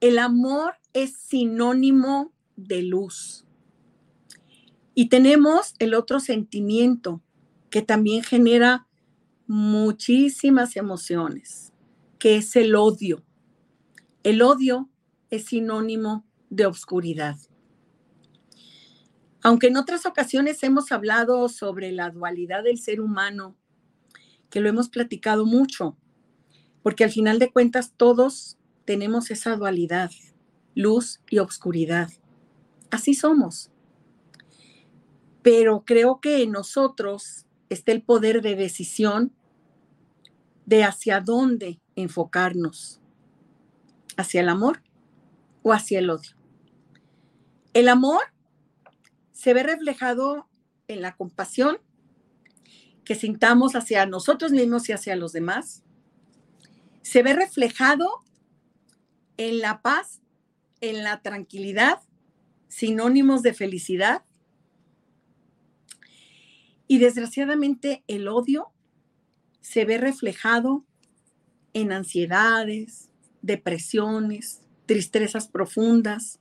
El amor es sinónimo de luz. Y tenemos el otro sentimiento que también genera muchísimas emociones, que es el odio. El odio es sinónimo de oscuridad. Aunque en otras ocasiones hemos hablado sobre la dualidad del ser humano, que lo hemos platicado mucho, porque al final de cuentas todos tenemos esa dualidad, luz y oscuridad. Así somos. Pero creo que nosotros está el poder de decisión de hacia dónde enfocarnos, hacia el amor o hacia el odio. El amor se ve reflejado en la compasión que sintamos hacia nosotros mismos y hacia los demás. Se ve reflejado en la paz, en la tranquilidad, sinónimos de felicidad. Y desgraciadamente el odio se ve reflejado en ansiedades, depresiones, tristezas profundas.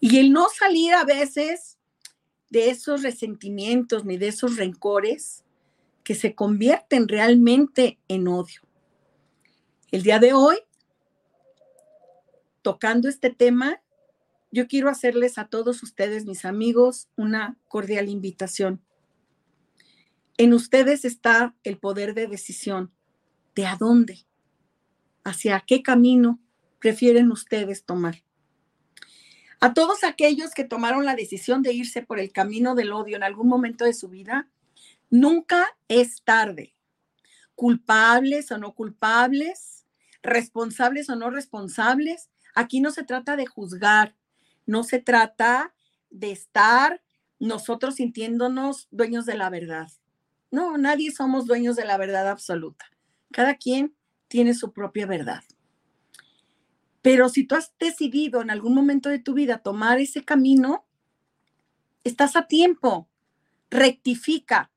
Y el no salir a veces de esos resentimientos ni de esos rencores que se convierten realmente en odio. El día de hoy, tocando este tema, yo quiero hacerles a todos ustedes, mis amigos, una cordial invitación. En ustedes está el poder de decisión de a dónde, hacia qué camino prefieren ustedes tomar. A todos aquellos que tomaron la decisión de irse por el camino del odio en algún momento de su vida, nunca es tarde. Culpables o no culpables, responsables o no responsables, aquí no se trata de juzgar, no se trata de estar nosotros sintiéndonos dueños de la verdad. No, nadie somos dueños de la verdad absoluta. Cada quien tiene su propia verdad. Pero si tú has decidido en algún momento de tu vida tomar ese camino, estás a tiempo. Rectifica,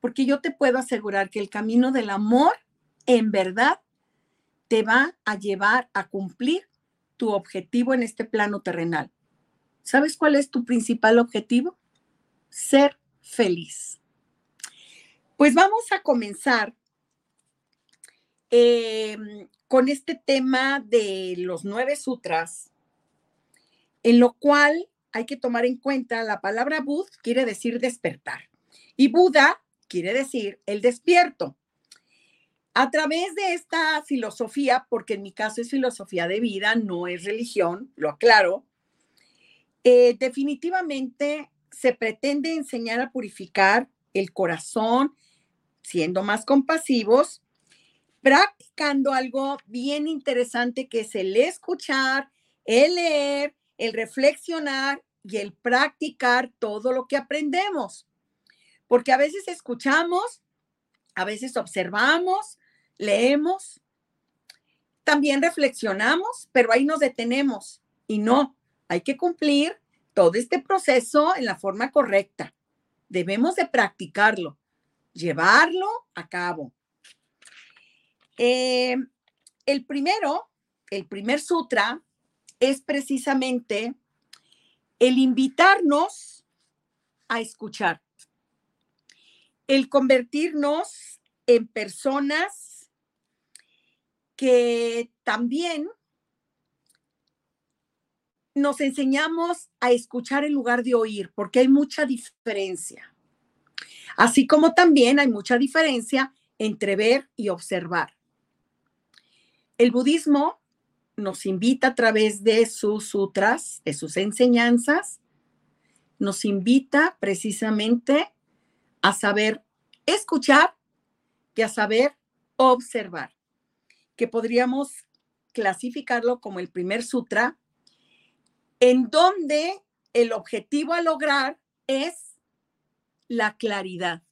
porque yo te puedo asegurar que el camino del amor en verdad te va a llevar a cumplir tu objetivo en este plano terrenal. ¿Sabes cuál es tu principal objetivo? Ser feliz. Pues vamos a comenzar em, con este tema de los nueve sutras, en lo cual hay que tomar en cuenta la palabra Bud quiere decir despertar y Buda quiere decir el despierto. A través de esta filosofía, porque en mi caso es filosofía de vida, no es religión, lo aclaro, eh, definitivamente se pretende enseñar a purificar el corazón, siendo más compasivos practicando algo bien interesante que es el escuchar, el leer, el reflexionar y el practicar todo lo que aprendemos. Porque a veces escuchamos, a veces observamos, leemos, también reflexionamos, pero ahí nos detenemos y no, hay que cumplir todo este proceso en la forma correcta. Debemos de practicarlo, llevarlo a cabo. Eh, el primero, el primer sutra, es precisamente el invitarnos a escuchar, el convertirnos en personas que también nos enseñamos a escuchar en lugar de oír, porque hay mucha diferencia. Así como también hay mucha diferencia entre ver y observar. El budismo nos invita a través de sus sutras, de sus enseñanzas, nos invita precisamente a saber escuchar y a saber observar, que podríamos clasificarlo como el primer sutra, en donde el objetivo a lograr es la claridad.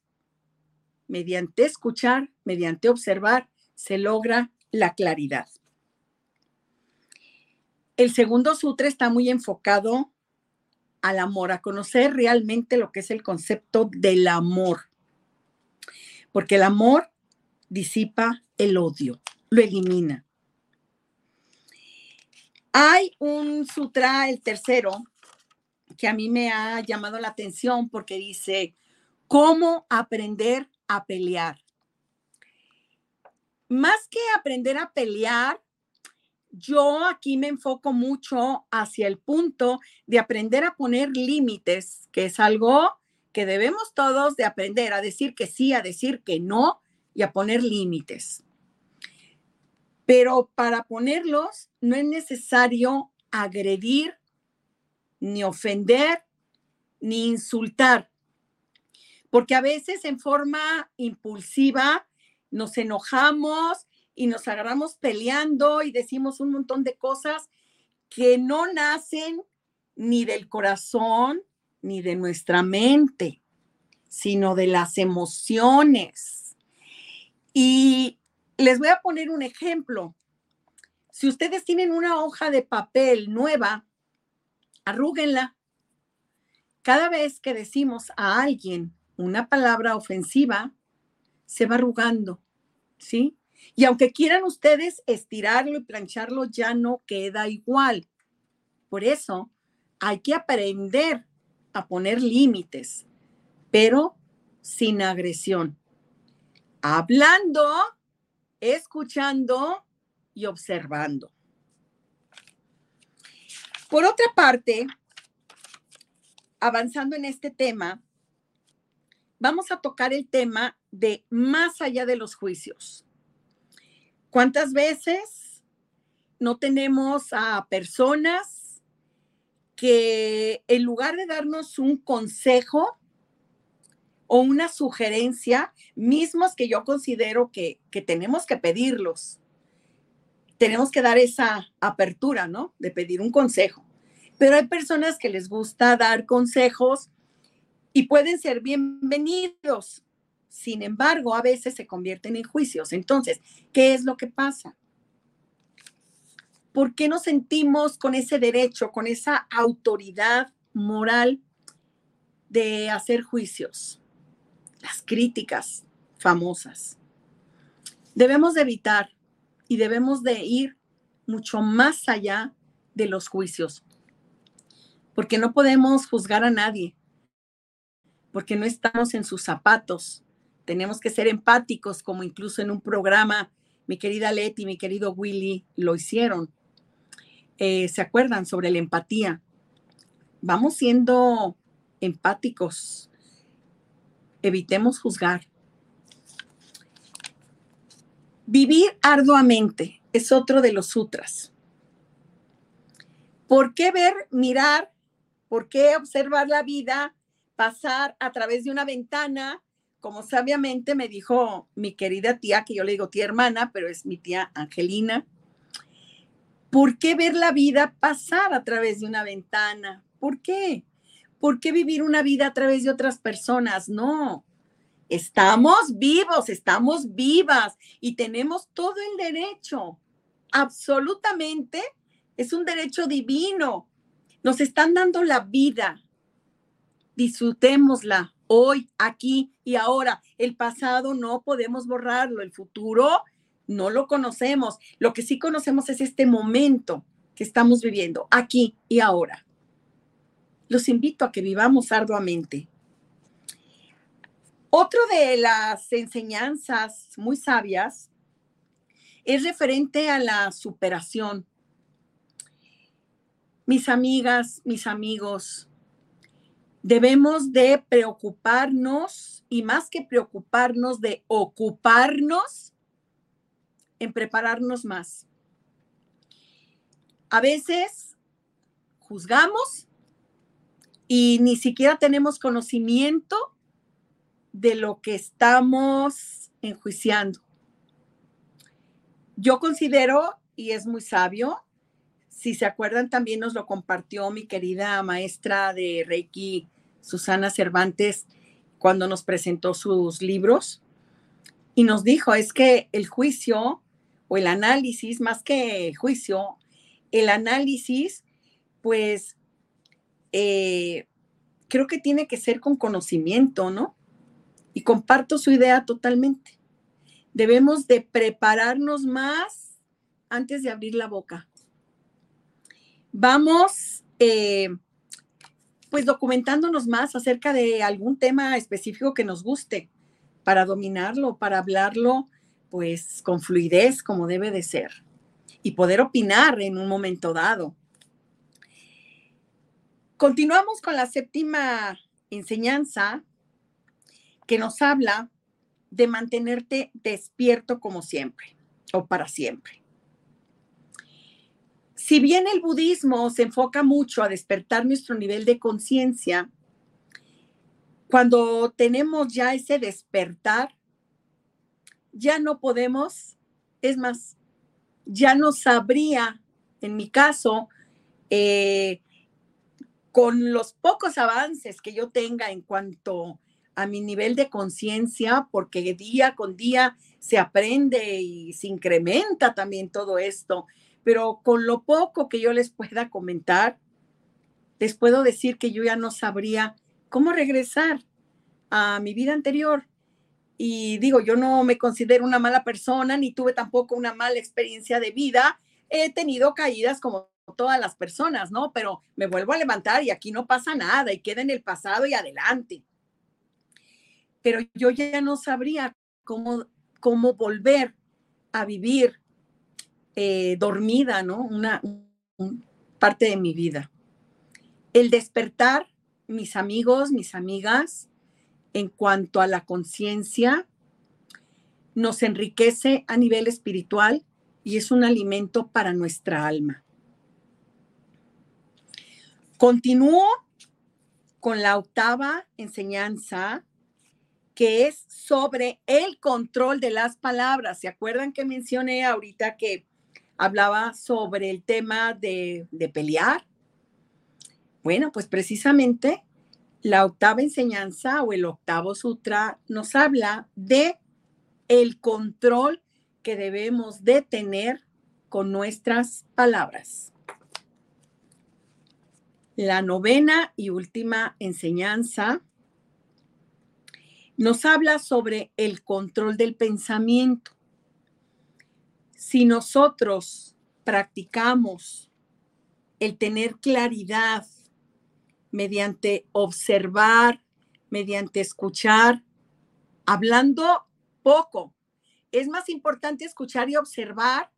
Mediante escuchar, mediante observar, se logra la claridad. El segundo sutra está muy enfocado al amor, a conocer realmente lo que es el concepto del amor. Porque el amor disipa el odio, lo elimina. Hay un sutra, el tercero, que a mí me ha llamado la atención porque dice, ¿cómo aprender a pelear? Más que aprender a pelear, yo aquí me enfoco mucho hacia el punto de aprender a poner límites, que es algo que debemos todos de aprender a decir que sí, a decir que no y a poner límites. Pero para ponerlos no es necesario agredir, ni ofender, ni insultar, porque a veces en forma impulsiva nos enojamos y nos agarramos peleando y decimos un montón de cosas que no nacen ni del corazón ni de nuestra mente, sino de las emociones. Y les voy a poner un ejemplo. Si ustedes tienen una hoja de papel nueva, arrúguenla. Cada vez que decimos a alguien una palabra ofensiva, se va arrugando, ¿sí? Y aunque quieran ustedes estirarlo y plancharlo, ya no queda igual. Por eso hay que aprender a poner límites, pero sin agresión. Hablando, escuchando y observando. Por otra parte, avanzando en este tema, vamos a tocar el tema de más allá de los juicios. ¿Cuántas veces no tenemos a personas que en lugar de darnos un consejo o una sugerencia, mismos que yo considero que, que tenemos que pedirlos, tenemos que dar esa apertura, ¿no? De pedir un consejo. Pero hay personas que les gusta dar consejos y pueden ser bienvenidos, sin embargo, a veces se convierten en juicios. Entonces, ¿qué es lo que pasa? ¿Por qué nos sentimos con ese derecho, con esa autoridad moral de hacer juicios? Las críticas famosas. Debemos de evitar y debemos de ir mucho más allá de los juicios, porque no podemos juzgar a nadie, porque no estamos en sus zapatos, tenemos que ser empáticos, como incluso en un programa, mi querida Leti, mi querido Willy lo hicieron. Eh, ¿Se acuerdan sobre la empatía? Vamos siendo empáticos. Evitemos juzgar. Vivir arduamente es otro de los sutras. ¿Por qué ver, mirar? ¿Por qué observar la vida pasar a través de una ventana como sabiamente me dijo mi querida tía, que yo le digo tía hermana, pero es mi tía Angelina, ¿por qué ver la vida pasar a través de una ventana? ¿Por qué? ¿Por qué vivir una vida a través de otras personas? No. Estamos vivos, estamos vivas y tenemos todo el derecho. Absolutamente. Es un derecho divino. Nos están dando la vida. Disfrutémosla, hoy, aquí y ahora. El pasado no podemos borrarlo, el futuro no lo conocemos. Lo que sí conocemos es este momento que estamos viviendo, aquí y ahora. Los invito a que vivamos arduamente. Otro de las enseñanzas muy sabias es referente a la superación. Mis amigas, mis amigos, debemos de preocuparnos y más que preocuparnos, de ocuparnos en prepararnos más. A veces juzgamos y ni siquiera tenemos conocimiento de lo que estamos enjuiciando. Yo considero, y es muy sabio, si se acuerdan, también nos lo compartió mi querida maestra de Reiki, Susana Cervantes, cuando nos presentó sus libros y nos dijo, es que el juicio o el análisis, más que juicio, el análisis, pues eh, creo que tiene que ser con conocimiento, ¿no? Y comparto su idea totalmente. Debemos de prepararnos más antes de abrir la boca. Vamos, eh, pues documentándonos más acerca de algún tema específico que nos guste para dominarlo, para hablarlo, pues con fluidez como debe de ser y poder opinar en un momento dado. Continuamos con la séptima enseñanza que nos habla de mantenerte despierto como siempre o para siempre. Si bien el budismo se enfoca mucho a despertar nuestro nivel de conciencia, cuando tenemos ya ese despertar, ya no podemos, es más, ya no sabría, en mi caso, eh, con los pocos avances que yo tenga en cuanto a mi nivel de conciencia, porque día con día se aprende y se incrementa también todo esto, pero con lo poco que yo les pueda comentar, les puedo decir que yo ya no sabría cómo regresar a mi vida anterior. Y digo, yo no me considero una mala persona, ni tuve tampoco una mala experiencia de vida. He tenido caídas como todas las personas, ¿no? Pero me vuelvo a levantar y aquí no pasa nada y queda en el pasado y adelante. Pero yo ya no sabría cómo, cómo volver a vivir eh, dormida, ¿no? Una, parte de mi vida. El despertar, mis amigos, mis amigas, en cuanto a la conciencia, nos enriquece a nivel espiritual y es un alimento para nuestra alma. Continúo con la octava enseñanza que es sobre el control de las palabras. ¿Se acuerdan que mencioné ahorita que hablaba sobre el tema de, de pelear? Bueno, pues precisamente la octava enseñanza o el octavo sutra nos habla de el control que debemos de tener con nuestras palabras. La novena y última enseñanza nos habla sobre el control del pensamiento. Si nosotros practicamos el tener claridad mediante observar, mediante escuchar, hablando poco. Es más importante escuchar y observar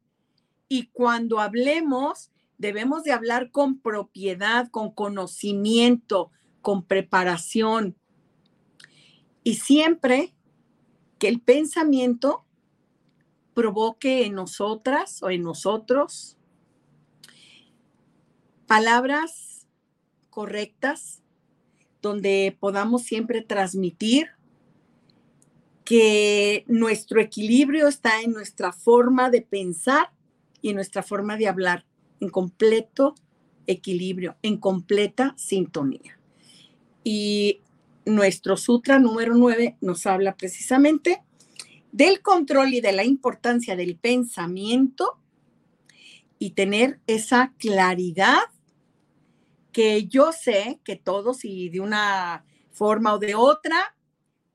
y cuando hablemos debemos de hablar con propiedad, con conocimiento, con preparación. Y siempre que el pensamiento provoque en nosotras o en nosotros palabras correctas, donde podamos siempre transmitir que nuestro equilibrio está en nuestra forma de pensar y nuestra forma de hablar en completo equilibrio, en completa sintonía. Y nuestro sutra número 9 nos habla precisamente del control y de la importancia del pensamiento y tener esa claridad que yo sé que todos y de una forma o de otra,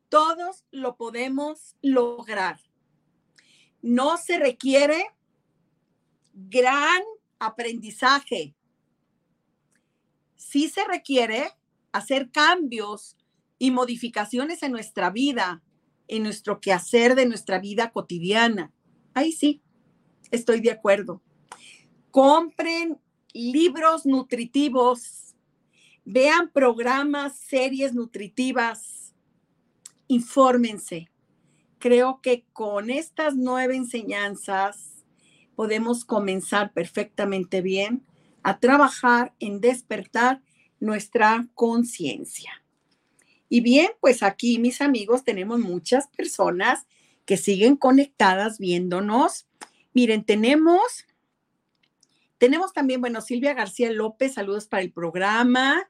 todos lo podemos lograr. No se requiere gran aprendizaje. Sí se requiere hacer cambios y modificaciones en nuestra vida, en nuestro quehacer de nuestra vida cotidiana. Ahí sí, estoy de acuerdo. Compren libros nutritivos, vean programas, series nutritivas, infórmense. Creo que con estas nueve enseñanzas podemos comenzar perfectamente bien a trabajar en despertar nuestra conciencia. Y bien, pues aquí mis amigos tenemos muchas personas que siguen conectadas viéndonos. Miren, tenemos, tenemos también, bueno, Silvia García López, saludos para el programa.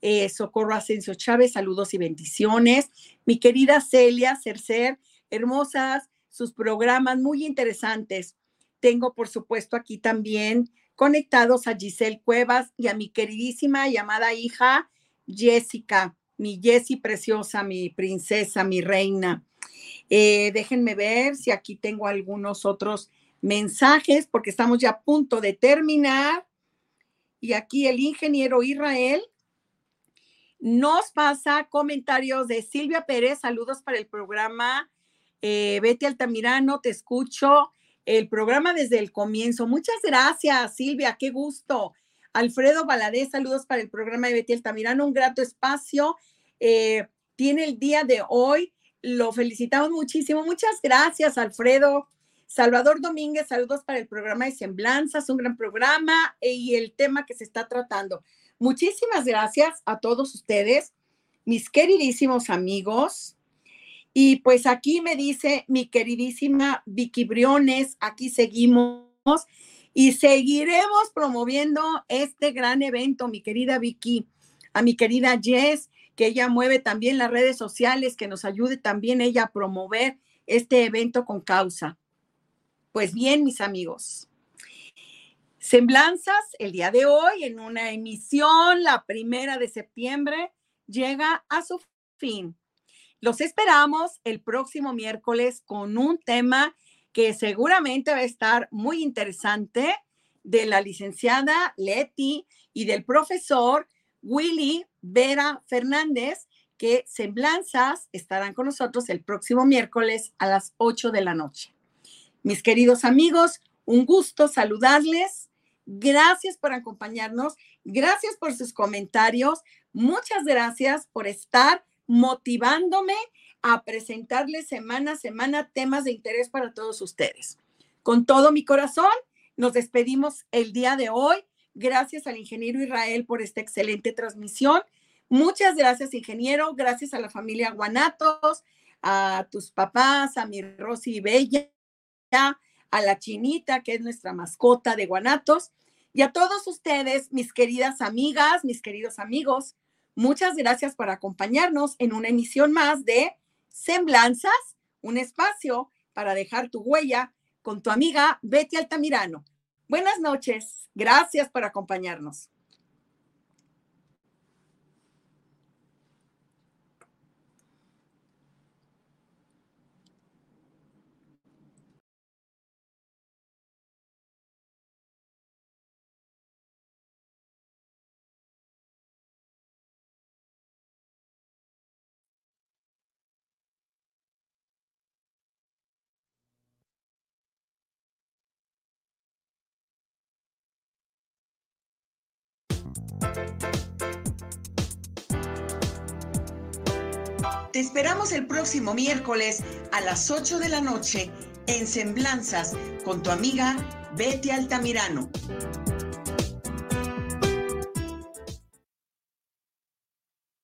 Eh, Socorro Asensio Chávez, saludos y bendiciones. Mi querida Celia Cercer, hermosas sus programas, muy interesantes. Tengo, por supuesto, aquí también conectados a Giselle Cuevas y a mi queridísima llamada hija Jessica, mi Jessie preciosa, mi princesa, mi reina. Eh, déjenme ver si aquí tengo algunos otros mensajes, porque estamos ya a punto de terminar. Y aquí el ingeniero Israel nos pasa comentarios de Silvia Pérez, saludos para el programa. Eh, Betty Altamirano, te escucho el programa desde el comienzo. Muchas gracias, Silvia, qué gusto. Alfredo Valadez, saludos para el programa de Betty Altamirano, un grato espacio. Eh, tiene el día de hoy, lo felicitamos muchísimo. Muchas gracias, Alfredo. Salvador Domínguez, saludos para el programa de Semblanzas, un gran programa eh, y el tema que se está tratando. Muchísimas gracias a todos ustedes, mis queridísimos amigos. Y pues aquí me dice mi queridísima Vicky Briones, aquí seguimos y seguiremos promoviendo este gran evento, mi querida Vicky, a mi querida Jess, que ella mueve también las redes sociales, que nos ayude también ella a promover este evento con causa. Pues bien, mis amigos. Semblanzas, el día de hoy, en una emisión, la primera de septiembre, llega a su fin. Los esperamos el próximo miércoles con un tema que seguramente va a estar muy interesante de la licenciada Leti y del profesor Willy Vera Fernández, que Semblanzas estarán con nosotros el próximo miércoles a las 8 de la noche. Mis queridos amigos, un gusto saludarles. Gracias por acompañarnos. Gracias por sus comentarios. Muchas gracias por estar motivándome a presentarles semana a semana temas de interés para todos ustedes. Con todo mi corazón, nos despedimos el día de hoy. Gracias al ingeniero Israel por esta excelente transmisión. Muchas gracias, ingeniero. Gracias a la familia Guanatos, a tus papás, a mi Rosy Bella, a la Chinita, que es nuestra mascota de Guanatos, y a todos ustedes, mis queridas amigas, mis queridos amigos. Muchas gracias por acompañarnos en una emisión más de Semblanzas, un espacio para dejar tu huella con tu amiga Betty Altamirano. Buenas noches, gracias por acompañarnos. Te esperamos el próximo miércoles a las 8 de la noche en Semblanzas con tu amiga Betty Altamirano.